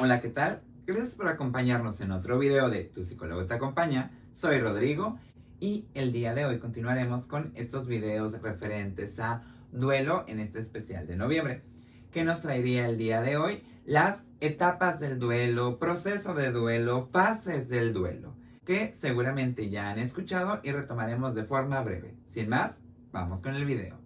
Hola, ¿qué tal? Gracias por acompañarnos en otro video de Tu psicólogo te acompaña. Soy Rodrigo y el día de hoy continuaremos con estos videos referentes a duelo en este especial de noviembre. ¿Qué nos traería el día de hoy? Las etapas del duelo, proceso de duelo, fases del duelo, que seguramente ya han escuchado y retomaremos de forma breve. Sin más, vamos con el video.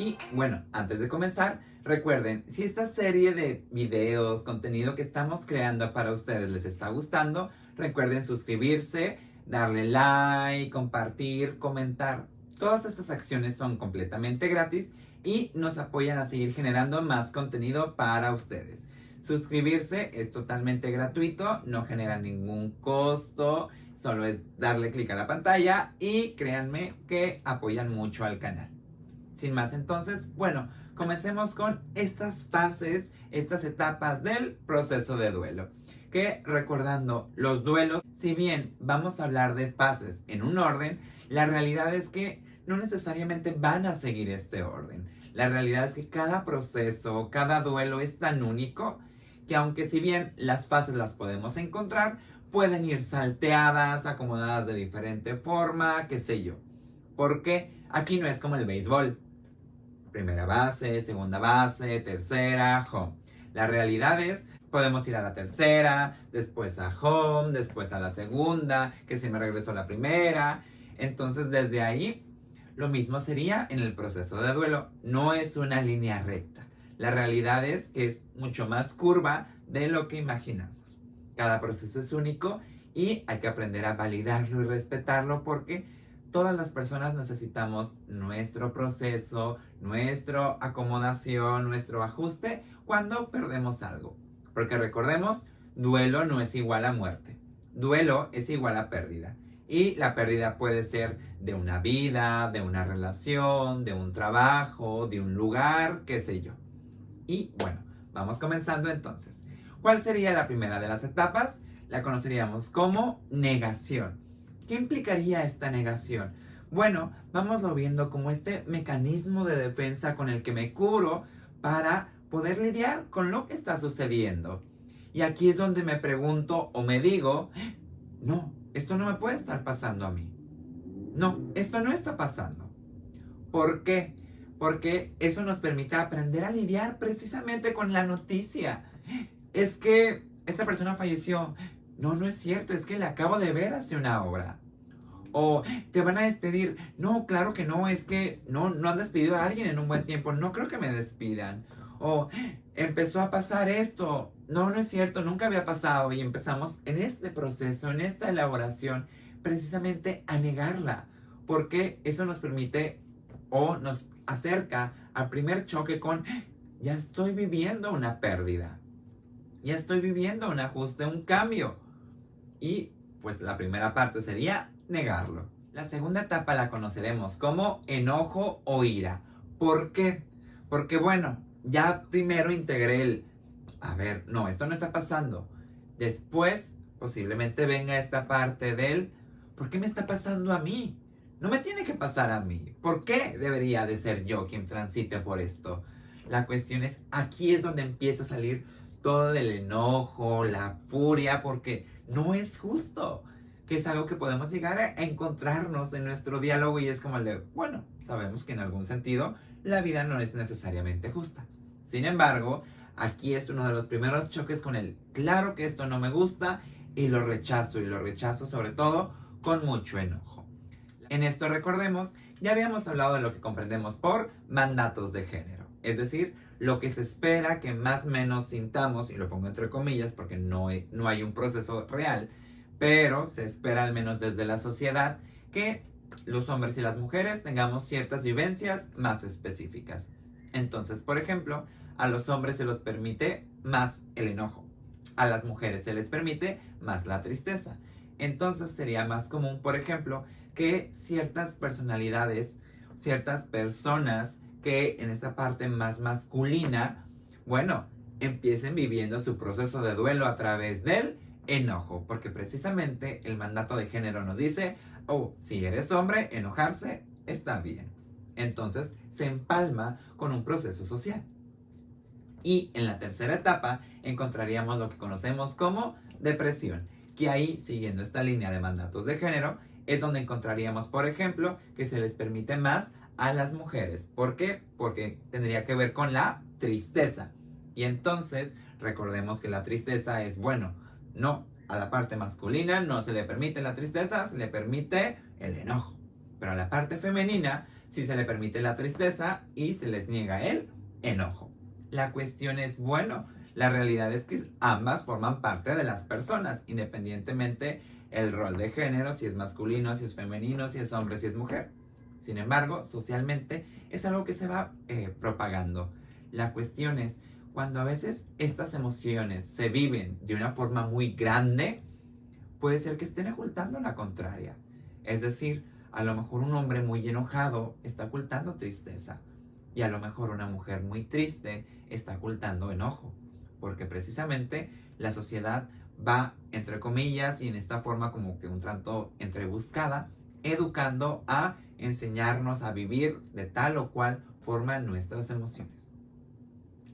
Y bueno, antes de comenzar, recuerden, si esta serie de videos, contenido que estamos creando para ustedes les está gustando, recuerden suscribirse, darle like, compartir, comentar. Todas estas acciones son completamente gratis y nos apoyan a seguir generando más contenido para ustedes. Suscribirse es totalmente gratuito, no genera ningún costo, solo es darle clic a la pantalla y créanme que apoyan mucho al canal. Sin más entonces, bueno, comencemos con estas fases, estas etapas del proceso de duelo. Que recordando los duelos, si bien vamos a hablar de fases en un orden, la realidad es que no necesariamente van a seguir este orden. La realidad es que cada proceso, cada duelo es tan único que aunque si bien las fases las podemos encontrar, pueden ir salteadas, acomodadas de diferente forma, qué sé yo. Porque aquí no es como el béisbol primera base, segunda base, tercera, home. La realidad es, podemos ir a la tercera, después a home, después a la segunda, que se me regresó la primera. Entonces, desde ahí, lo mismo sería en el proceso de duelo. No es una línea recta. La realidad es que es mucho más curva de lo que imaginamos. Cada proceso es único y hay que aprender a validarlo y respetarlo porque todas las personas necesitamos nuestro proceso, nuestra acomodación, nuestro ajuste cuando perdemos algo. Porque recordemos, duelo no es igual a muerte. Duelo es igual a pérdida. Y la pérdida puede ser de una vida, de una relación, de un trabajo, de un lugar, qué sé yo. Y bueno, vamos comenzando entonces. ¿Cuál sería la primera de las etapas? La conoceríamos como negación. ¿Qué implicaría esta negación? Bueno, vámoslo viendo como este mecanismo de defensa con el que me cubro para poder lidiar con lo que está sucediendo. Y aquí es donde me pregunto o me digo, no, esto no me puede estar pasando a mí. No, esto no está pasando. ¿Por qué? Porque eso nos permite aprender a lidiar precisamente con la noticia. Es que esta persona falleció. No, no es cierto, es que le acabo de ver hace una hora. O te van a despedir. No, claro que no, es que no, no han despedido a alguien en un buen tiempo. No creo que me despidan. O empezó a pasar esto. No, no es cierto, nunca había pasado. Y empezamos en este proceso, en esta elaboración, precisamente a negarla. Porque eso nos permite o nos acerca al primer choque con, ya estoy viviendo una pérdida. Ya estoy viviendo un ajuste, un cambio. Y pues la primera parte sería negarlo. La segunda etapa la conoceremos como enojo o ira. ¿Por qué? Porque bueno, ya primero integré el, a ver, no, esto no está pasando. Después, posiblemente venga esta parte del, ¿por qué me está pasando a mí? No me tiene que pasar a mí. ¿Por qué debería de ser yo quien transite por esto? La cuestión es, aquí es donde empieza a salir todo el enojo, la furia, porque no es justo, que es algo que podemos llegar a encontrarnos en nuestro diálogo y es como el de, bueno, sabemos que en algún sentido la vida no es necesariamente justa. Sin embargo, aquí es uno de los primeros choques con el, claro que esto no me gusta y lo rechazo y lo rechazo sobre todo con mucho enojo. En esto recordemos, ya habíamos hablado de lo que comprendemos por mandatos de género, es decir, lo que se espera que más o menos sintamos, y lo pongo entre comillas porque no hay, no hay un proceso real, pero se espera al menos desde la sociedad que los hombres y las mujeres tengamos ciertas vivencias más específicas. Entonces, por ejemplo, a los hombres se les permite más el enojo, a las mujeres se les permite más la tristeza. Entonces sería más común, por ejemplo, que ciertas personalidades, ciertas personas que en esta parte más masculina, bueno, empiecen viviendo su proceso de duelo a través del enojo, porque precisamente el mandato de género nos dice, oh, si eres hombre, enojarse está bien. Entonces se empalma con un proceso social. Y en la tercera etapa encontraríamos lo que conocemos como depresión, que ahí, siguiendo esta línea de mandatos de género, es donde encontraríamos, por ejemplo, que se les permite más a las mujeres. ¿Por qué? Porque tendría que ver con la tristeza. Y entonces, recordemos que la tristeza es, bueno, no, a la parte masculina no se le permite la tristeza, se le permite el enojo. Pero a la parte femenina sí se le permite la tristeza y se les niega el enojo. La cuestión es, bueno, la realidad es que ambas forman parte de las personas, independientemente el rol de género, si es masculino, si es femenino, si es hombre, si es mujer. Sin embargo, socialmente es algo que se va eh, propagando. La cuestión es, cuando a veces estas emociones se viven de una forma muy grande, puede ser que estén ocultando la contraria. Es decir, a lo mejor un hombre muy enojado está ocultando tristeza. Y a lo mejor una mujer muy triste está ocultando enojo. Porque precisamente la sociedad va, entre comillas, y en esta forma como que un tanto entrebuscada, educando a enseñarnos a vivir de tal o cual forma nuestras emociones.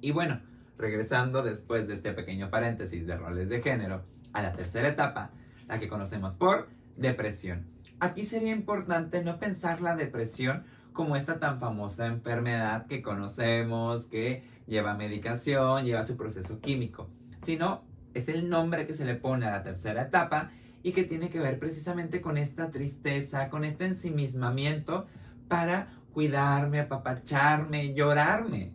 Y bueno, regresando después de este pequeño paréntesis de roles de género a la tercera etapa, la que conocemos por depresión. Aquí sería importante no pensar la depresión como esta tan famosa enfermedad que conocemos, que lleva medicación, lleva su proceso químico, sino es el nombre que se le pone a la tercera etapa y que tiene que ver precisamente con esta tristeza, con este ensimismamiento para cuidarme, apapacharme, llorarme.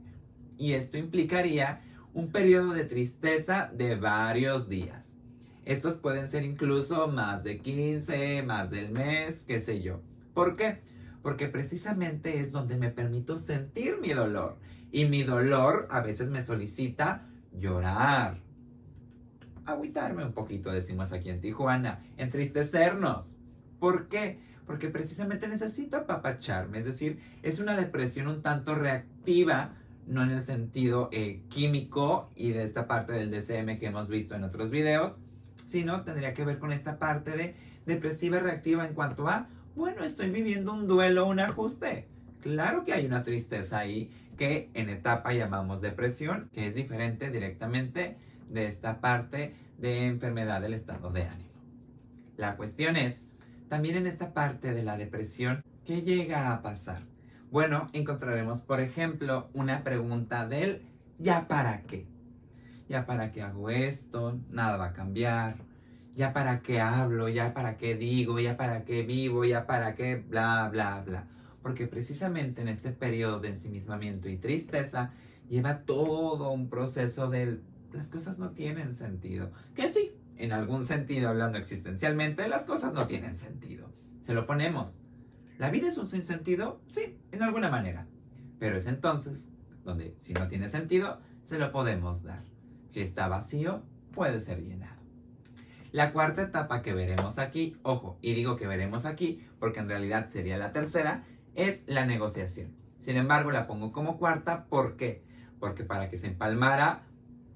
Y esto implicaría un periodo de tristeza de varios días. Estos pueden ser incluso más de 15, más del mes, qué sé yo. ¿Por qué? Porque precisamente es donde me permito sentir mi dolor. Y mi dolor a veces me solicita llorar, agüitarme un poquito, decimos aquí en Tijuana, entristecernos. ¿Por qué? Porque precisamente necesito apapacharme, es decir, es una depresión un tanto reactiva, no en el sentido eh, químico y de esta parte del DCM que hemos visto en otros videos, sino tendría que ver con esta parte de depresiva reactiva en cuanto a, bueno, estoy viviendo un duelo, un ajuste. Claro que hay una tristeza ahí que en etapa llamamos depresión, que es diferente directamente de esta parte de enfermedad del estado de ánimo. La cuestión es, también en esta parte de la depresión, ¿qué llega a pasar? Bueno, encontraremos, por ejemplo, una pregunta del ¿ya para qué? ¿Ya para qué hago esto? Nada va a cambiar. ¿Ya para qué hablo? ¿Ya para qué digo? ¿Ya para qué vivo? ¿Ya para qué bla, bla, bla? Porque precisamente en este periodo de ensimismamiento y tristeza lleva todo un proceso del las cosas no tienen sentido. Que sí, en algún sentido, hablando existencialmente, las cosas no tienen sentido. Se lo ponemos. ¿La vida es un sinsentido? Sí, en alguna manera. Pero es entonces donde, si no tiene sentido, se lo podemos dar. Si está vacío, puede ser llenado. La cuarta etapa que veremos aquí, ojo, y digo que veremos aquí porque en realidad sería la tercera, es la negociación. Sin embargo, la pongo como cuarta, ¿por qué? Porque para que se empalmara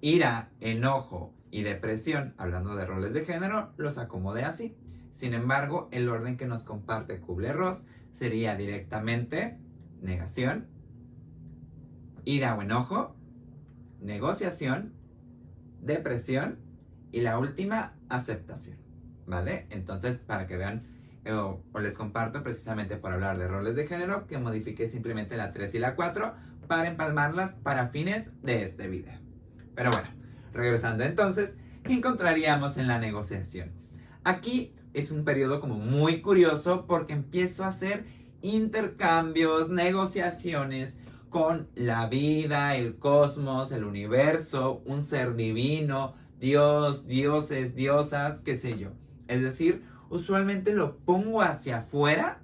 ira, enojo y depresión, hablando de roles de género, los acomodé así. Sin embargo, el orden que nos comparte Kubler-Ross sería directamente negación, ira o enojo, negociación, depresión y la última, aceptación. ¿Vale? Entonces, para que vean, eh, o, les comparto precisamente por hablar de roles de género, que modifique simplemente la 3 y la 4 para empalmarlas para fines de este video. Pero bueno, regresando entonces, ¿qué encontraríamos en la negociación? Aquí es un periodo como muy curioso porque empiezo a hacer intercambios, negociaciones con la vida, el cosmos, el universo, un ser divino, Dios, dioses, diosas, qué sé yo. Es decir, usualmente lo pongo hacia afuera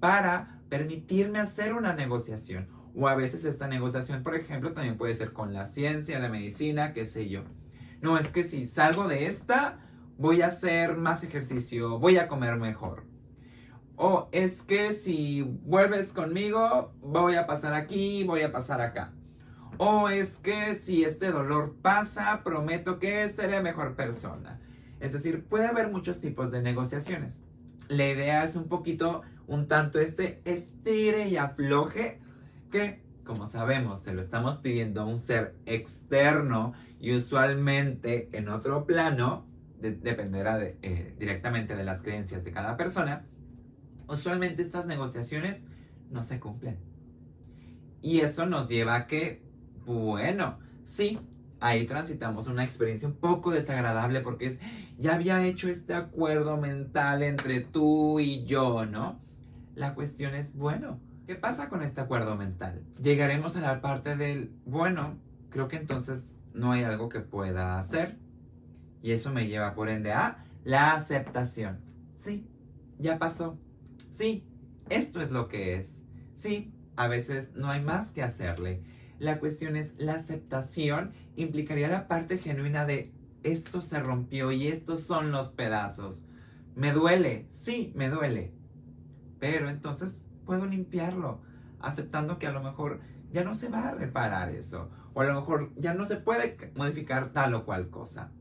para permitirme hacer una negociación o a veces esta negociación, por ejemplo, también puede ser con la ciencia, la medicina, qué sé yo. No, es que si salgo de esta, voy a hacer más ejercicio, voy a comer mejor. O es que si vuelves conmigo, voy a pasar aquí, voy a pasar acá. O es que si este dolor pasa, prometo que seré mejor persona. Es decir, puede haber muchos tipos de negociaciones. la idea es un poquito, un tanto este estire y afloje que, como sabemos, se lo estamos pidiendo a un ser externo y usualmente en otro plano, dependerá eh, directamente de las creencias de cada persona, usualmente estas negociaciones no se cumplen. Y eso nos lleva a que, bueno, sí, ahí transitamos una experiencia un poco desagradable porque es, ya había hecho este acuerdo mental entre tú y yo, ¿no? La cuestión es, bueno, ¿qué pasa con este acuerdo mental? Llegaremos a la parte del, bueno, creo que entonces no hay algo que pueda hacer. Y eso me lleva por ende a la aceptación. Sí, ya pasó. Sí, esto es lo que es. Sí, a veces no hay más que hacerle. La cuestión es la aceptación implicaría la parte genuina de esto se rompió y estos son los pedazos. Me duele, sí, me duele. Pero entonces puedo limpiarlo, aceptando que a lo mejor ya no se va a reparar eso. O a lo mejor ya no se puede modificar tal o cual cosa.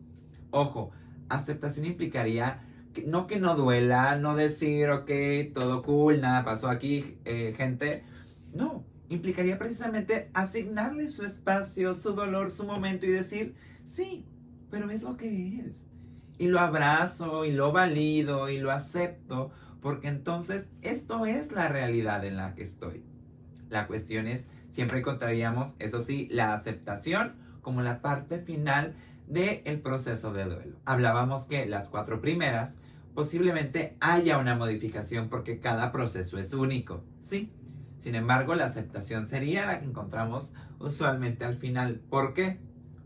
Ojo, aceptación implicaría que, no que no duela, no decir, ok, todo cool, nada pasó aquí, eh, gente. No, implicaría precisamente asignarle su espacio, su dolor, su momento y decir, sí, pero es lo que es. Y lo abrazo y lo valido y lo acepto porque entonces esto es la realidad en la que estoy. La cuestión es, siempre encontraríamos, eso sí, la aceptación como la parte final del proceso de duelo. Hablábamos que las cuatro primeras posiblemente haya una modificación porque cada proceso es único, ¿sí? Sin embargo, la aceptación sería la que encontramos usualmente al final. ¿Por qué?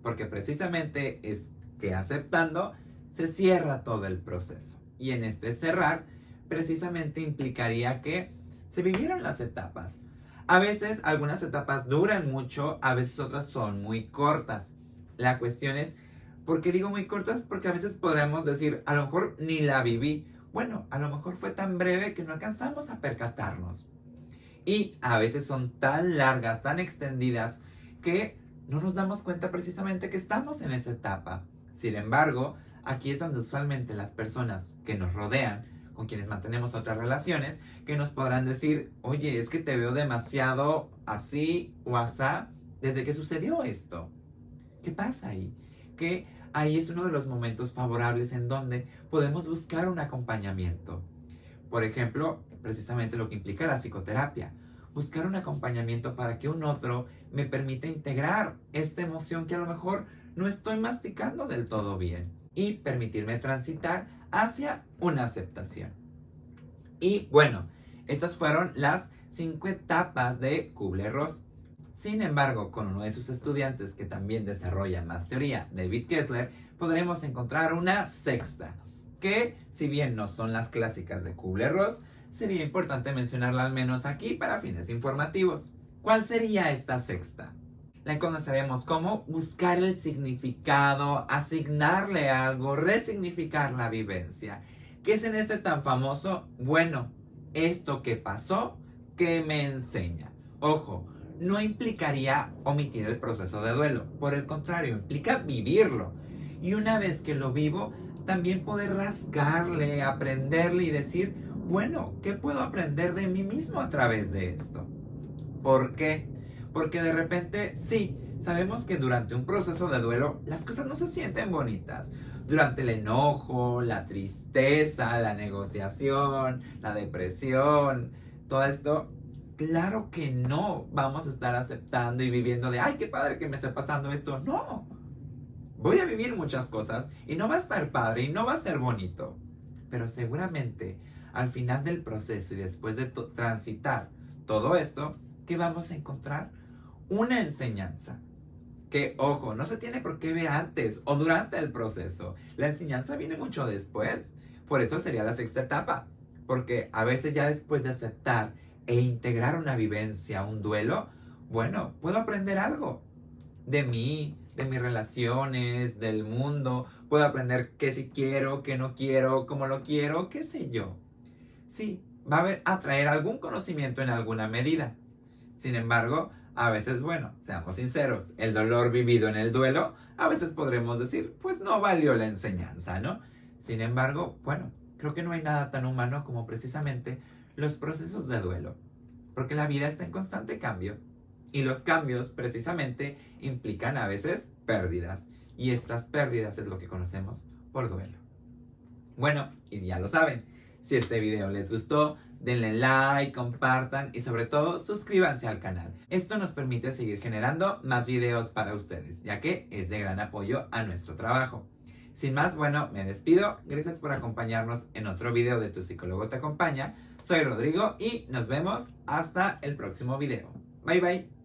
Porque precisamente es que aceptando se cierra todo el proceso. Y en este cerrar, precisamente implicaría que se vivieron las etapas. A veces algunas etapas duran mucho, a veces otras son muy cortas. La cuestión es, ¿por qué digo muy cortas? Porque a veces podremos decir, a lo mejor ni la viví. Bueno, a lo mejor fue tan breve que no alcanzamos a percatarnos. Y a veces son tan largas, tan extendidas, que no nos damos cuenta precisamente que estamos en esa etapa. Sin embargo, aquí es donde usualmente las personas que nos rodean, con quienes mantenemos otras relaciones, que nos podrán decir, oye, es que te veo demasiado así o asá desde que sucedió esto. ¿Qué pasa ahí? Que ahí es uno de los momentos favorables en donde podemos buscar un acompañamiento. Por ejemplo, precisamente lo que implica la psicoterapia. Buscar un acompañamiento para que un otro me permita integrar esta emoción que a lo mejor no estoy masticando del todo bien y permitirme transitar hacia una aceptación. Y bueno, estas fueron las cinco etapas de Kubler-Ross. Sin embargo, con uno de sus estudiantes que también desarrolla más teoría, David Kessler, podremos encontrar una sexta, que si bien no son las clásicas de Kubler-Ross, sería importante mencionarla al menos aquí para fines informativos. ¿Cuál sería esta sexta? La conoceremos como buscar el significado, asignarle algo, resignificar la vivencia. ¿Qué es en este tan famoso? Bueno, esto que pasó, ¿qué me enseña? Ojo, no implicaría omitir el proceso de duelo. Por el contrario, implica vivirlo. Y una vez que lo vivo, también poder rasgarle, aprenderle y decir, bueno, ¿qué puedo aprender de mí mismo a través de esto? ¿Por qué? Porque de repente, sí, sabemos que durante un proceso de duelo las cosas no se sienten bonitas. Durante el enojo, la tristeza, la negociación, la depresión, todo esto, claro que no vamos a estar aceptando y viviendo de, ay, qué padre que me esté pasando esto. No. Voy a vivir muchas cosas y no va a estar padre y no va a ser bonito. Pero seguramente al final del proceso y después de transitar todo esto, ¿qué vamos a encontrar? Una enseñanza. Que, ojo, no se tiene por qué ver antes o durante el proceso. La enseñanza viene mucho después. Por eso sería la sexta etapa. Porque a veces ya después de aceptar e integrar una vivencia, un duelo, bueno, puedo aprender algo de mí, de mis relaciones, del mundo. Puedo aprender qué si quiero, qué no quiero, cómo lo quiero, qué sé yo sí, va a traer algún conocimiento en alguna medida. Sin embargo, a veces, bueno, seamos sinceros, el dolor vivido en el duelo, a veces podremos decir, pues no valió la enseñanza, ¿no? Sin embargo, bueno, creo que no hay nada tan humano como precisamente los procesos de duelo, porque la vida está en constante cambio y los cambios precisamente implican a veces pérdidas y estas pérdidas es lo que conocemos por duelo. Bueno, y ya lo saben, si este video les gustó, denle like, compartan y sobre todo suscríbanse al canal. Esto nos permite seguir generando más videos para ustedes, ya que es de gran apoyo a nuestro trabajo. Sin más, bueno, me despido. Gracias por acompañarnos en otro video de Tu psicólogo te acompaña. Soy Rodrigo y nos vemos hasta el próximo video. Bye bye.